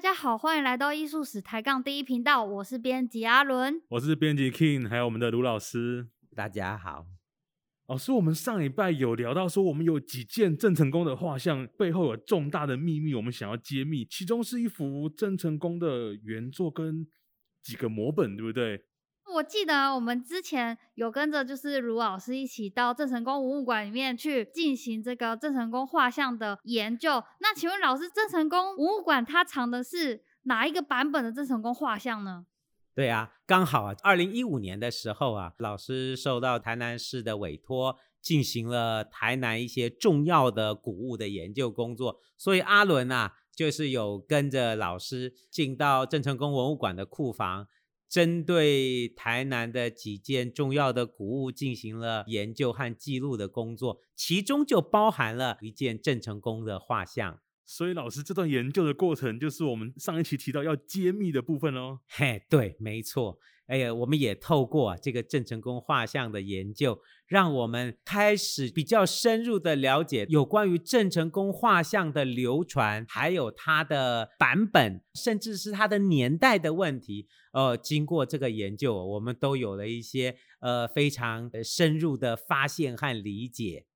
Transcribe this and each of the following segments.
大家好，欢迎来到艺术史抬杠第一频道，我是编辑阿伦，我是编辑 King，还有我们的卢老师，大家好。老师，我们上礼拜有聊到说，我们有几件郑成功的画像背后有重大的秘密，我们想要揭秘，其中是一幅郑成功的原作跟几个摹本，对不对？我记得我们之前有跟着就是卢老师一起到郑成功文物馆里面去进行这个郑成功画像的研究。那请问老师，郑成功文物馆它藏的是哪一个版本的郑成功画像呢？对啊，刚好啊，二零一五年的时候啊，老师受到台南市的委托，进行了台南一些重要的古物的研究工作，所以阿伦啊，就是有跟着老师进到郑成功文物馆的库房。针对台南的几件重要的古物进行了研究和记录的工作，其中就包含了一件郑成功的画像。所以，老师这段研究的过程就是我们上一期提到要揭秘的部分哦。嘿，对，没错。哎呀，我们也透过这个郑成功画像的研究，让我们开始比较深入的了解有关于郑成功画像的流传，还有它的版本，甚至是它的年代的问题。呃，经过这个研究，我们都有了一些呃非常深入的发现和理解。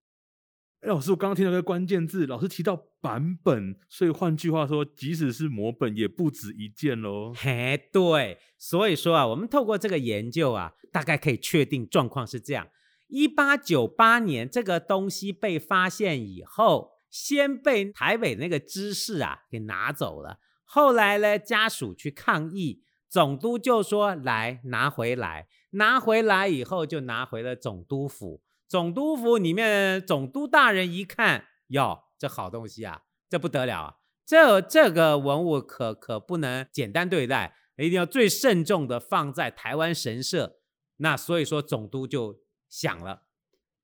哎，老师，我刚刚听到一个关键字，老师提到版本，所以换句话说，即使是摹本，也不止一件喽。嘿，对，所以说啊，我们透过这个研究啊，大概可以确定状况是这样：一八九八年这个东西被发现以后，先被台北那个知事啊给拿走了，后来呢，家属去抗议，总督就说来拿回来，拿回来以后就拿回了总督府。总督府里面，总督大人一看，哟，这好东西啊，这不得了啊！这这个文物可可不能简单对待，一定要最慎重的放在台湾神社。那所以说，总督就想了，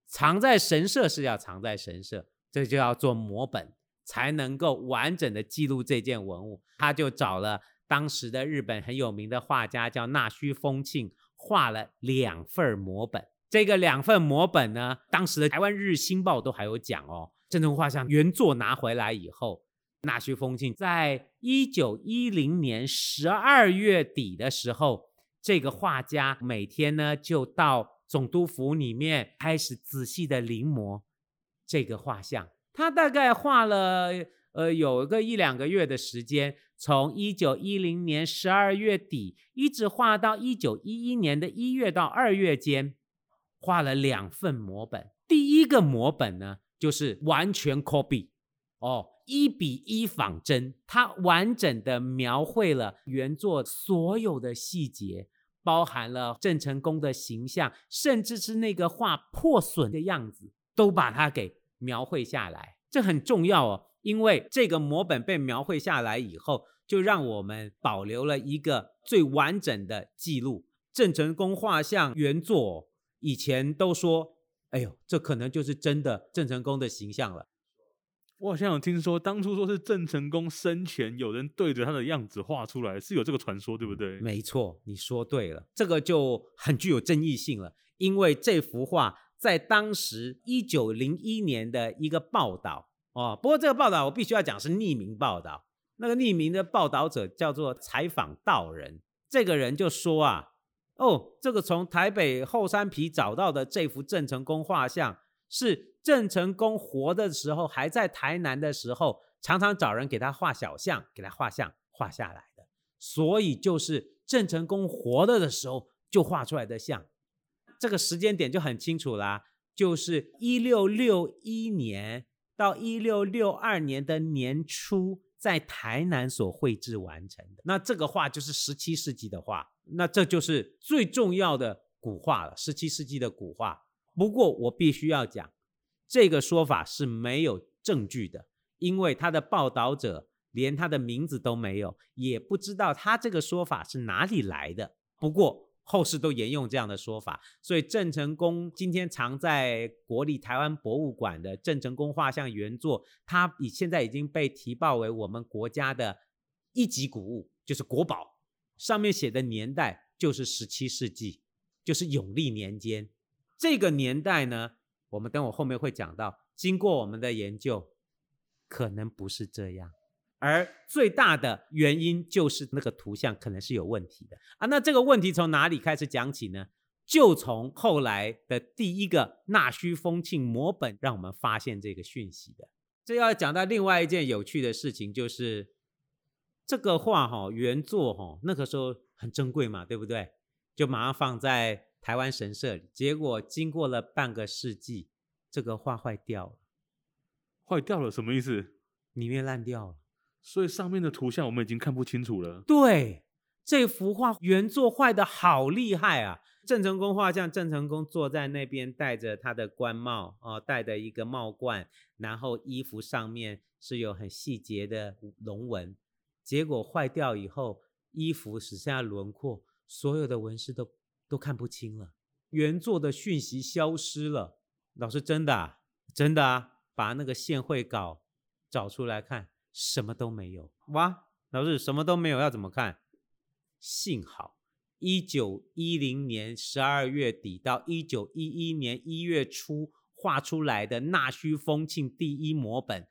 藏在神社是要藏在神社，这就要做摹本，才能够完整的记录这件文物。他就找了当时的日本很有名的画家，叫纳须风庆，画了两份摹本。这个两份摹本呢，当时的台湾日新报都还有讲哦。郑成功画像原作拿回来以后，纳须风庆在一九一零年十二月底的时候，这个画家每天呢就到总督府里面开始仔细的临摹这个画像。他大概画了呃有个一两个月的时间，从一九一零年十二月底一直画到一九一一年的一月到二月间。画了两份摹本，第一个摹本呢，就是完全 copy，哦，一比一仿真，它完整的描绘了原作所有的细节，包含了郑成功的形象，甚至是那个画破损的样子，都把它给描绘下来。这很重要哦，因为这个摹本被描绘下来以后，就让我们保留了一个最完整的记录。郑成功画像原作。以前都说，哎呦，这可能就是真的郑成功的形象了。我好像有听说，当初说是郑成功生前有人对着他的样子画出来，是有这个传说，对不对？没错，你说对了，这个就很具有争议性了。因为这幅画在当时一九零一年的一个报道哦，不过这个报道我必须要讲是匿名报道，那个匿名的报道者叫做采访道人，这个人就说啊。哦，这个从台北后山皮找到的这幅郑成功画像，是郑成功活的时候，还在台南的时候，常常找人给他画小像，给他画像画下来的，所以就是郑成功活着的时候就画出来的像。这个时间点就很清楚啦，就是一六六一年到一六六二年的年初，在台南所绘制完成的。那这个画就是十七世纪的画。那这就是最重要的古画了，十七世纪的古画。不过我必须要讲，这个说法是没有证据的，因为他的报道者连他的名字都没有，也不知道他这个说法是哪里来的。不过后世都沿用这样的说法，所以郑成功今天藏在国立台湾博物馆的郑成功画像原作，它已现在已经被提报为我们国家的一级古物，就是国宝。上面写的年代就是十七世纪，就是永历年间。这个年代呢，我们等我后面会讲到，经过我们的研究，可能不是这样，而最大的原因就是那个图像可能是有问题的啊。那这个问题从哪里开始讲起呢？就从后来的第一个纳须风庆摹本，让我们发现这个讯息的。这要讲到另外一件有趣的事情，就是这个画哈原作哈那个时候很珍贵嘛，对不对？就马上放在台湾神社里。结果经过了半个世纪，这个画坏掉了。坏掉了什么意思？里面烂掉了。所以上面的图像我们已经看不清楚了。对，这幅画原作坏得好厉害啊！郑成功画像，郑成功坐在那边，戴着他的官帽哦，戴着一个帽冠，然后衣服上面是有很细节的龙纹。结果坏掉以后，衣服只剩下轮廓，所有的纹饰都都看不清了，原作的讯息消失了。老师，真的啊？真的啊？把那个线绘稿找出来看。什么都没有哇！老师，什么都没有，要怎么看？幸好一九一零年十二月底到一九一一年一月初画出来的纳须风庆第一摹本，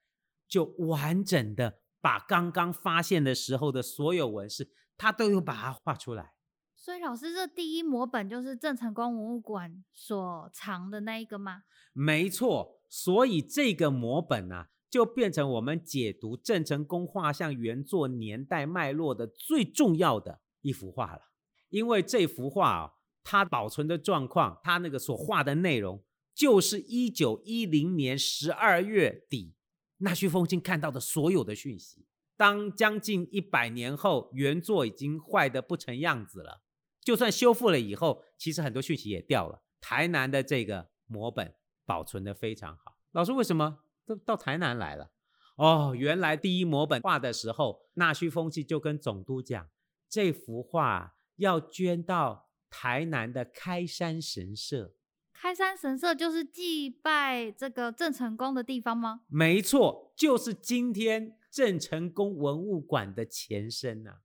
就完整的把刚刚发现的时候的所有纹饰，他都有把它画出来。所以，老师，这第一摹本就是郑成功文物馆所藏的那一个吗？没错，所以这个摹本啊。就变成我们解读郑成功画像原作年代脉络的最重要的一幅画了。因为这幅画啊，它保存的状况，它那个所画的内容，就是一九一零年十二月底纳须风清看到的所有的讯息。当将近一百年后，原作已经坏的不成样子了，就算修复了以后，其实很多讯息也掉了。台南的这个摹本保存的非常好。老师，为什么？都到台南来了哦，原来第一摹本画的时候，纳须风气就跟总督讲，这幅画要捐到台南的开山神社。开山神社就是祭拜这个郑成功的地方吗？没错，就是今天郑成功文物馆的前身呐、啊。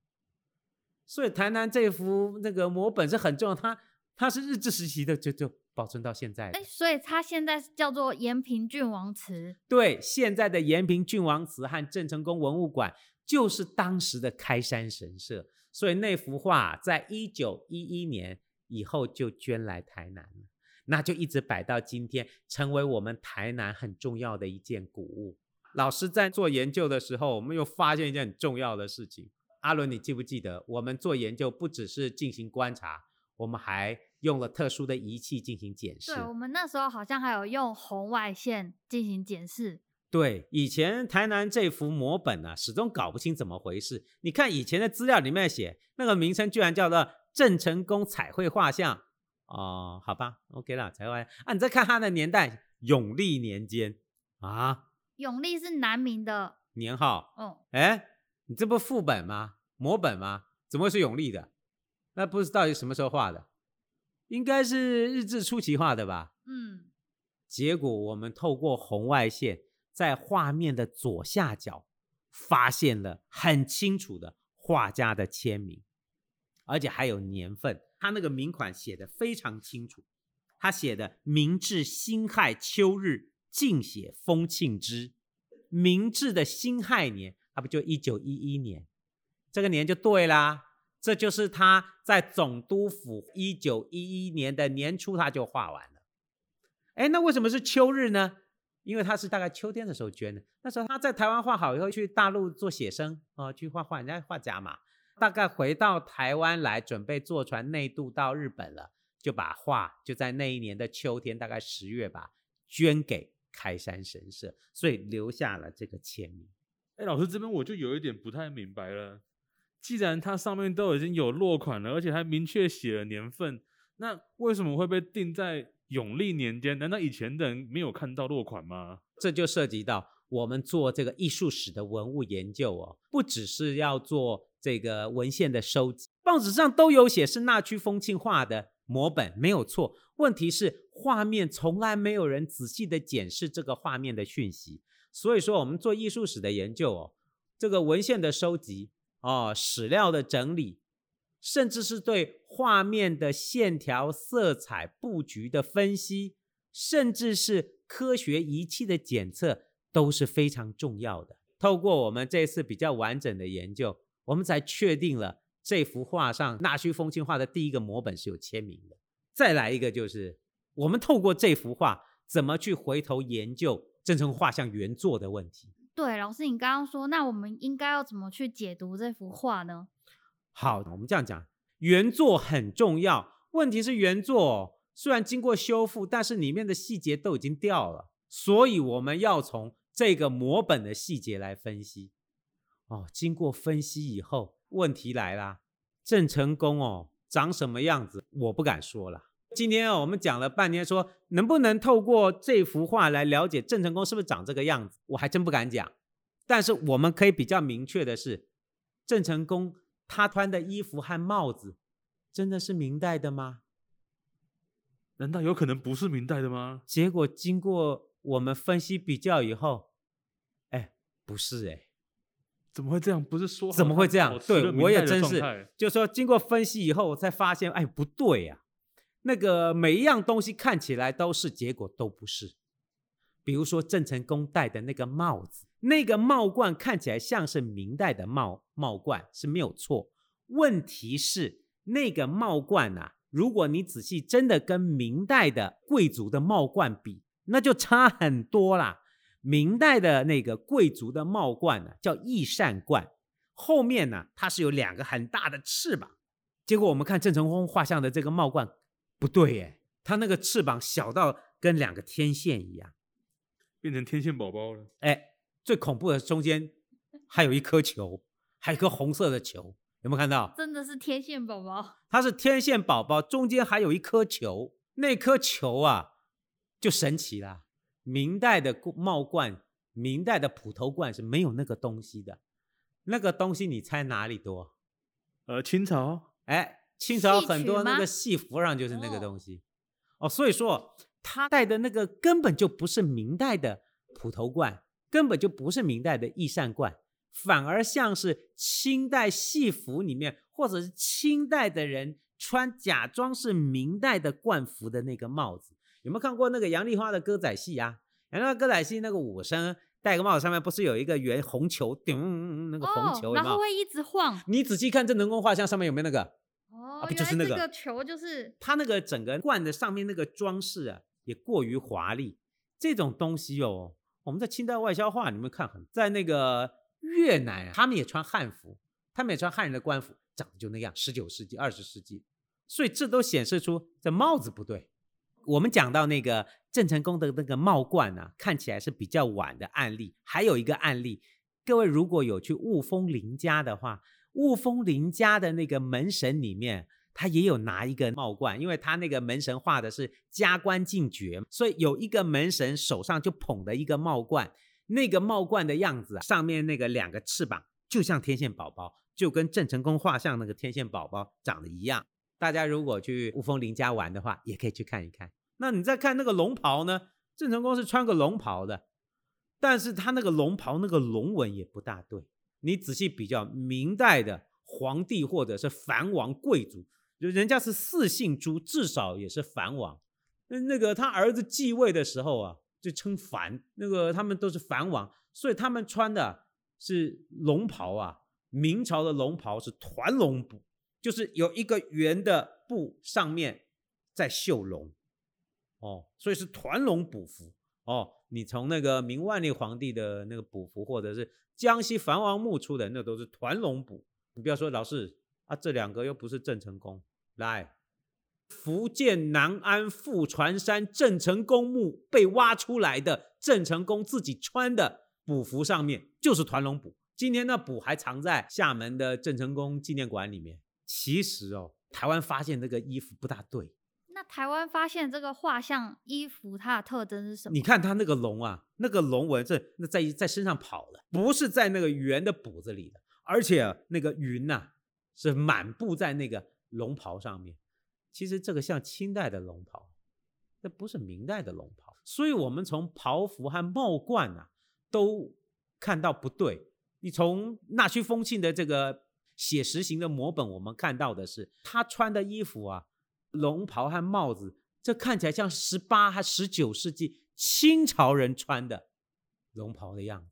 所以台南这幅那个摹本是很重要，它它是日治时期的，就就。保存到现在，哎，所以它现在叫做延平郡王祠。对，现在的延平郡王祠和郑成功文物馆就是当时的开山神社，所以那幅画在一九一一年以后就捐来台南了，那就一直摆到今天，成为我们台南很重要的一件古物。老师在做研究的时候，我们又发现一件很重要的事情。阿伦，你记不记得我们做研究不只是进行观察，我们还用了特殊的仪器进行检视。对，我们那时候好像还有用红外线进行检视。对，以前台南这幅摹本呢、啊，始终搞不清怎么回事。你看以前的资料里面写那个名称，居然叫做郑成功彩绘画像。哦，好吧，OK 了，彩绘。啊，你再看他的年代，永历年间啊。永历是南明的年号。哦。哎，你这不副本吗？摹本吗？怎么会是永历的？那不知道底什么时候画的？应该是日治初期画的吧？嗯，结果我们透过红外线，在画面的左下角发现了很清楚的画家的签名，而且还有年份。他那个名款写的非常清楚，他写的“明治辛亥秋日敬写风庆之”，明治的辛亥年，那不就一九一一年？这个年就对啦。这就是他在总督府一九一一年的年初他就画完了。哎，那为什么是秋日呢？因为他是大概秋天的时候捐的。那时候他在台湾画好以后去大陆做写生啊、哦，去画画，人家画家嘛。大概回到台湾来准备坐船内渡到日本了，就把画就在那一年的秋天，大概十月吧，捐给开山神社，所以留下了这个签名。哎，老师这边我就有一点不太明白了。既然它上面都已经有落款了，而且还明确写了年份，那为什么会被定在永历年间？难道以前的人没有看到落款吗？这就涉及到我们做这个艺术史的文物研究哦，不只是要做这个文献的收集，报纸上都有写是纳须风庆画的摹本，没有错。问题是画面从来没有人仔细的检视这个画面的讯息，所以说我们做艺术史的研究哦，这个文献的收集。哦，史料的整理，甚至是对画面的线条、色彩、布局的分析，甚至是科学仪器的检测，都是非常重要的。透过我们这次比较完整的研究，我们才确定了这幅画上纳须风清画的第一个摹本是有签名的。再来一个就是，我们透过这幅画，怎么去回头研究郑成画像原作的问题？对，老师，你刚刚说，那我们应该要怎么去解读这幅画呢？好，我们这样讲，原作很重要。问题是原作虽然经过修复，但是里面的细节都已经掉了，所以我们要从这个摹本的细节来分析。哦，经过分析以后，问题来了，郑成功哦，长什么样子，我不敢说了。今天啊我们讲了半天，说能不能透过这幅画来了解郑成功是不是长这个样子，我还真不敢讲。但是我们可以比较明确的是，郑成功他穿的衣服和帽子真的是明代的吗？难道有可能不是明代的吗？结果经过我们分析比较以后，哎，不是哎，怎么会这样？不是说怎么会这样？对，我也真是，就说经过分析以后，我才发现，哎，不对呀。那个每一样东西看起来都是，结果都不是。比如说郑成功戴的那个帽子，那个帽冠看起来像是明代的帽帽冠是没有错。问题是那个帽冠啊，如果你仔细真的跟明代的贵族的帽冠比，那就差很多啦。明代的那个贵族的帽冠呢，叫翼扇冠，后面呢它是有两个很大的翅膀。结果我们看郑成功画像的这个帽冠。不对耶，它那个翅膀小到跟两个天线一样，变成天线宝宝了。哎，最恐怖的中间还有一颗球，还有一颗红色的球，有没有看到？真的是天线宝宝。它是天线宝宝，中间还有一颗球，那颗球啊就神奇了。明代的帽冠，明代的普头冠是没有那个东西的，那个东西你猜哪里多？呃，清朝。哎。清朝很多那个戏服上就是那个东西，哦，所以说他戴的那个根本就不是明代的普头冠，根本就不是明代的翼扇冠，反而像是清代戏服里面或者是清代的人穿假装是明代的冠服的那个帽子。有没有看过那个杨丽花的歌仔戏啊？杨丽花歌仔戏那个武生戴个帽子上面不是有一个圆红球，顶，那个红球，然后会一直晃。你仔细看这人工画像上面有没有那个？哦，不就是那个球，就是它那个整个罐的上面那个装饰啊，也过于华丽。这种东西哦，我们在清代外销画你们看很，在那个越南啊，他们也穿汉服，他们也穿汉人的官服，长得就那样。十九世纪、二十世纪，所以这都显示出这帽子不对。我们讲到那个郑成功的那个帽冠呢、啊，看起来是比较晚的案例。还有一个案例，各位如果有去雾峰林家的话。雾峰林家的那个门神里面，他也有拿一个帽冠，因为他那个门神画的是加官进爵，所以有一个门神手上就捧着一个帽冠，那个帽冠的样子，上面那个两个翅膀就像天线宝宝，就跟郑成功画像那个天线宝宝长得一样。大家如果去雾峰林家玩的话，也可以去看一看。那你再看那个龙袍呢？郑成功是穿个龙袍的，但是他那个龙袍那个龙纹也不大对。你仔细比较，明代的皇帝或者是藩王贵族，就人家是四姓朱，至少也是藩王。那那个他儿子继位的时候啊，就称藩，那个他们都是藩王，所以他们穿的是龙袍啊。明朝的龙袍是团龙补，就是有一个圆的布上面在绣龙，哦，所以是团龙补服。哦，你从那个明万历皇帝的那个补服，或者是江西藩王墓出的，那都是团龙补。你不要说老师啊，这两个又不是郑成功。来，福建南安富传山郑成功墓被挖出来的郑成功自己穿的补服上面就是团龙补。今天那补还藏在厦门的郑成功纪念馆里面。其实哦，台湾发现这个衣服不大对。那台湾发现这个画像衣服，它的特征是什么？你看它那个龙啊，那个龙纹是那在在身上跑的，不是在那个圆的补子里的，而且那个云呐、啊、是满布在那个龙袍上面。其实这个像清代的龙袍，那不是明代的龙袍。所以我们从袍服和帽冠啊都看到不对。你从纳须风庆的这个写实型的摹本，我们看到的是他穿的衣服啊。龙袍和帽子，这看起来像十八还十九世纪清朝人穿的龙袍的样子，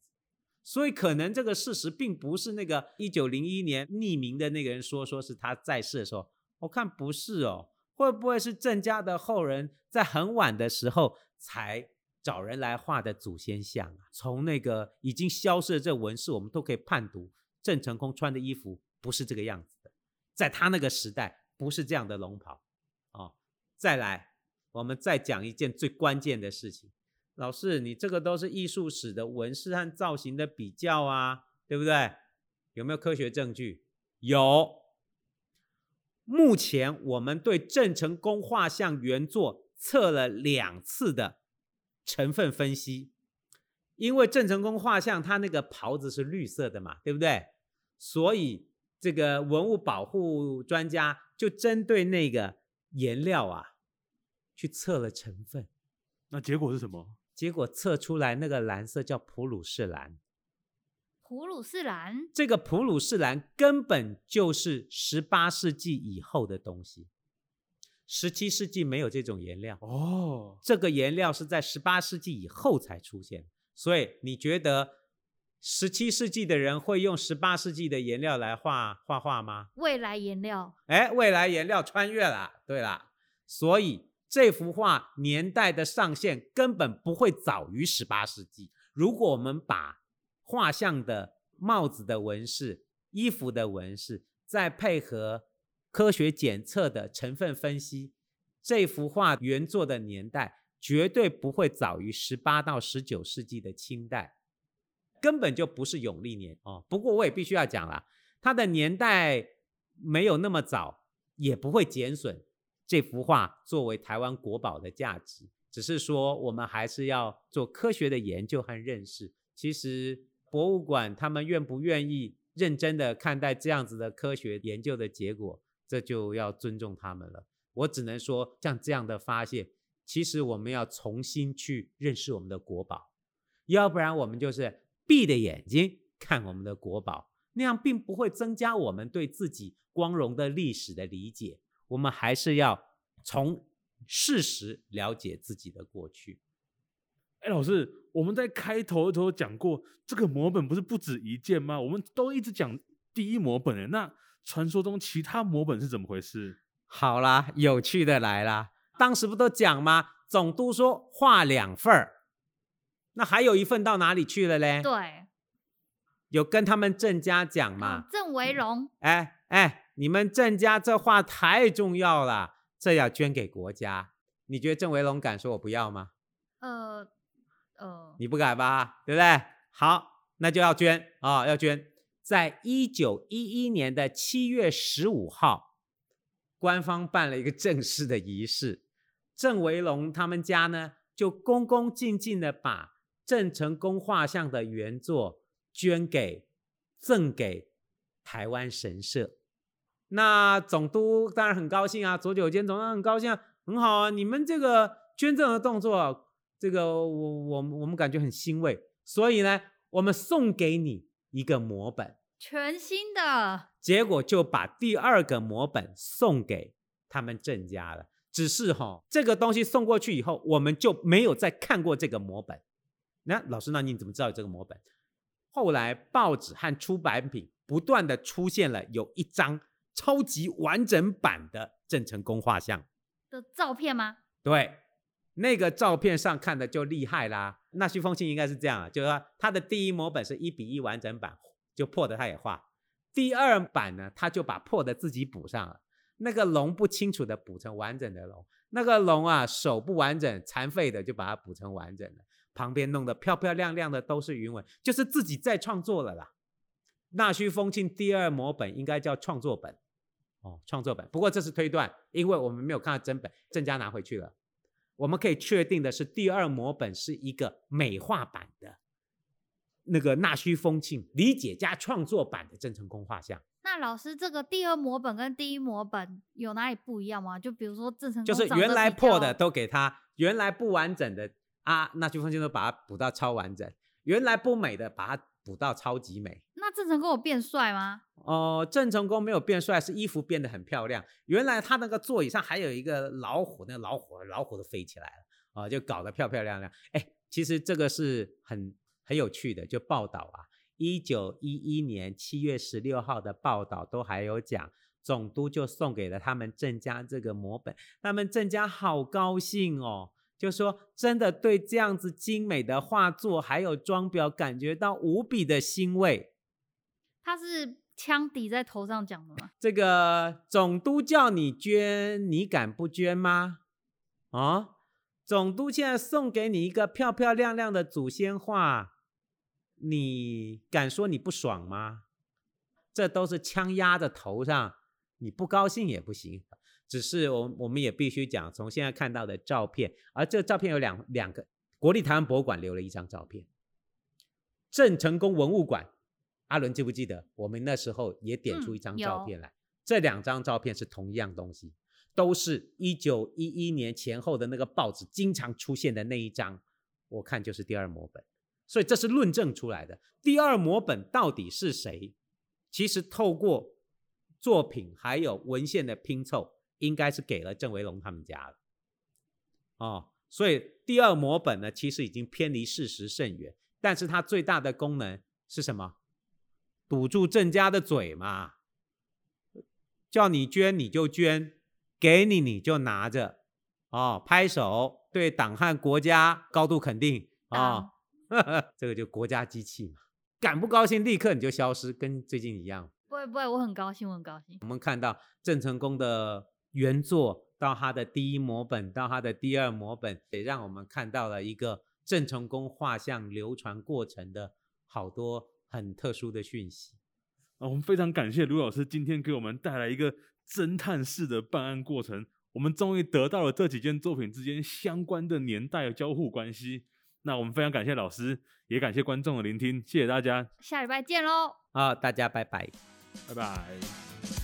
所以可能这个事实并不是那个一九零一年匿名的那个人说，说是他在世的时候，我看不是哦，会不会是郑家的后人在很晚的时候才找人来画的祖先像啊？从那个已经消失的这纹饰，我们都可以判读郑成功穿的衣服不是这个样子的，在他那个时代不是这样的龙袍。再来，我们再讲一件最关键的事情。老师，你这个都是艺术史的纹饰和造型的比较啊，对不对？有没有科学证据？有。目前我们对郑成功画像原作测了两次的成分分析，因为郑成功画像他那个袍子是绿色的嘛，对不对？所以这个文物保护专家就针对那个颜料啊，去测了成分。那结果是什么？结果测出来那个蓝色叫普鲁士蓝，普鲁士蓝，这个普鲁士蓝根本就是十八世纪以后的东西，十七世纪没有这种颜料哦。这个颜料是在十八世纪以后才出现，所以你觉得十七世纪的人会用十八世纪的颜料来画画画吗？未来颜料，哎，未来颜料穿越了，对了，所以。这幅画年代的上限根本不会早于十八世纪。如果我们把画像的帽子的纹饰、衣服的纹饰，再配合科学检测的成分分析，这幅画原作的年代绝对不会早于十八到十九世纪的清代，根本就不是永历年哦。不过我也必须要讲了，它的年代没有那么早，也不会减损。这幅画作为台湾国宝的价值，只是说我们还是要做科学的研究和认识。其实博物馆他们愿不愿意认真的看待这样子的科学研究的结果，这就要尊重他们了。我只能说，像这样的发现，其实我们要重新去认识我们的国宝，要不然我们就是闭着眼睛看我们的国宝，那样并不会增加我们对自己光荣的历史的理解。我们还是要从事实了解自己的过去。哎，老师，我们在开头的时候讲过，这个模本不是不止一件吗？我们都一直讲第一模本，哎，那传说中其他模本是怎么回事？好啦，有趣的来啦，当时不都讲吗？总督说画两份儿，那还有一份到哪里去了嘞？对，有跟他们郑家讲吗？郑维荣，哎哎。你们郑家这画太重要了，这要捐给国家。你觉得郑维龙敢说我不要吗？呃呃，你不敢吧？对不对？好，那就要捐啊、哦，要捐。在一九一一年的七月十五号，官方办了一个正式的仪式，郑维龙他们家呢就恭恭敬敬的把郑成功画像的原作捐给赠给台湾神社。那总督当然很高兴啊，左九间总督很高兴啊，很好啊，你们这个捐赠的动作，这个我我我们感觉很欣慰，所以呢，我们送给你一个摹本，全新的。结果就把第二个摹本送给他们郑家了。只是哈，这个东西送过去以后，我们就没有再看过这个摹本。那老师，那你怎么知道这个摹本？后来报纸和出版品不断的出现了有一张。超级完整版的郑成功画像的照片吗？对，那个照片上看的就厉害啦。纳须风庆应该是这样，就是说他的第一摹本是一比一完整版，就破的他也画。第二版呢，他就把破的自己补上了。那个龙不清楚的补成完整的龙，那个龙啊手不完整残废的就把它补成完整的，旁边弄得漂漂亮亮的都是云纹，就是自己在创作了啦。纳须风庆第二摹本应该叫创作本。哦，创作本。不过这是推断，因为我们没有看到真本，郑家拿回去了。我们可以确定的是，第二摹本是一个美化版的，那个纳须风庆理解加创作版的郑成功画像。那老师，这个第二摹本跟第一摹本有哪里不一样吗？就比如说郑成功就是原来破的都给他，原来不完整的啊，纳须风庆都把它补到超完整，原来不美的把它补到超级美。郑成功有变帅吗？哦、郑成功没有变帅，是衣服变得很漂亮。原来他那个座椅上还有一个老虎，那老虎老虎都飞起来了啊、就搞得漂漂亮亮。哎，其实这个是很很有趣的，就报道啊，一九一一年七月十六号的报道都还有讲，总督就送给了他们郑家这个摹本，他们郑家好高兴哦，就说真的对这样子精美的画作还有装裱感觉到无比的欣慰。他是枪抵在头上讲的吗？这个总督叫你捐，你敢不捐吗？啊、总督现在送给你一个漂漂亮亮的祖先画，你敢说你不爽吗？这都是枪压在头上，你不高兴也不行。只是我我们也必须讲，从现在看到的照片，而这照片有两两个，国立台湾博物馆留了一张照片，郑成功文物馆，阿伦记不记得？我们那时候也点出一张照片来，嗯、这两张照片是同一样东西。都是一九一一年前后的那个报纸经常出现的那一张，我看就是第二模本，所以这是论证出来的。第二模本到底是谁？其实透过作品还有文献的拼凑，应该是给了郑维龙他们家了。哦，所以第二模本呢，其实已经偏离事实甚远，但是它最大的功能是什么？堵住郑家的嘴嘛，叫你捐你就捐。给你你就拿着，哦，拍手，对党和国家高度肯定啊，哦嗯、这个就国家机器嘛，敢不高兴立刻你就消失，跟最近一样。不会不会，我很高兴，我很高兴。我们看到郑成功的原作，到他的第一摹本，到他的第二摹本，也让我们看到了一个郑成功画像流传过程的好多很特殊的讯息。啊，我们非常感谢卢老师今天给我们带来一个。侦探式的办案过程，我们终于得到了这几件作品之间相关的年代的交互关系。那我们非常感谢老师，也感谢观众的聆听，谢谢大家，下礼拜见喽！好，大家拜拜，拜拜。